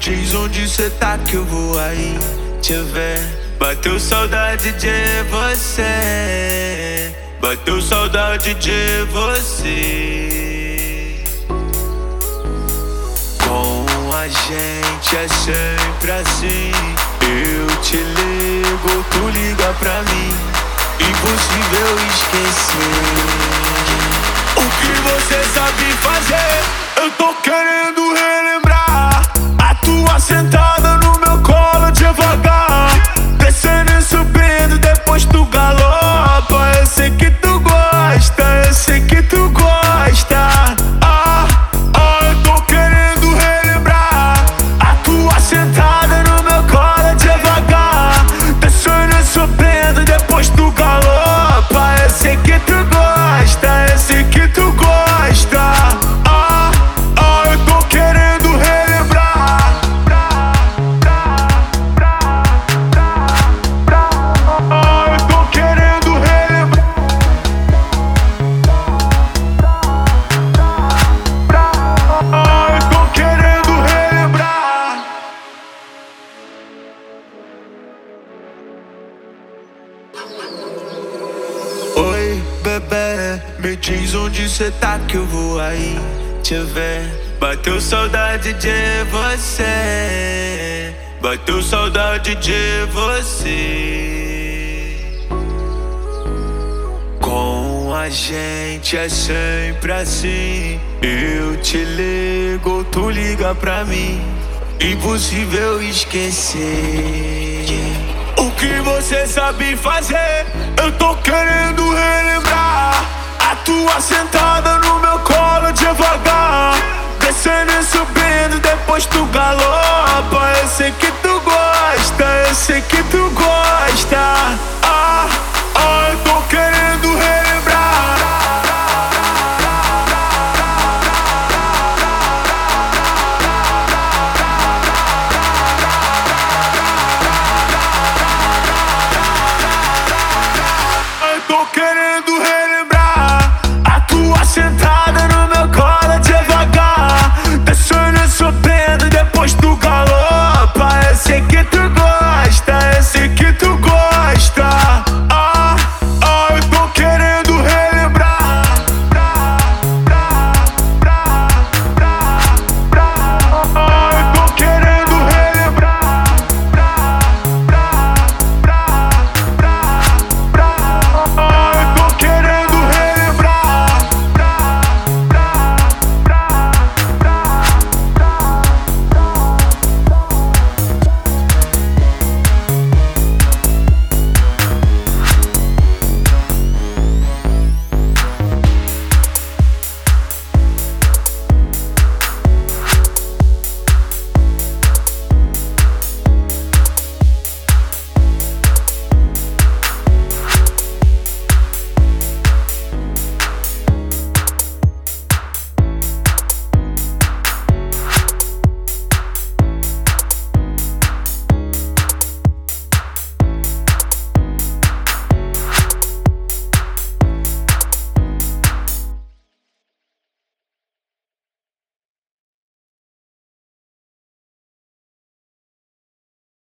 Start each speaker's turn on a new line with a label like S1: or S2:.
S1: Diz onde cê tá que eu vou aí te ver. Bateu saudade de você. Bateu saudade de você. Com a gente é sempre assim. Eu te ligo, tu liga pra mim. Impossível esquecer. O que você sabe fazer? Eu tô querendo relembrar. A Oi, bebê, me diz onde cê tá que eu vou aí te ver. Bateu saudade de você, bateu saudade de você. Com a gente é sempre assim. Eu te ligo, tu liga pra mim. Impossível esquecer que você sabe fazer. Eu tô querendo relembrar a tua sentada no meu colo devagar. Descendo e subindo, depois tu galopa. Eu sei que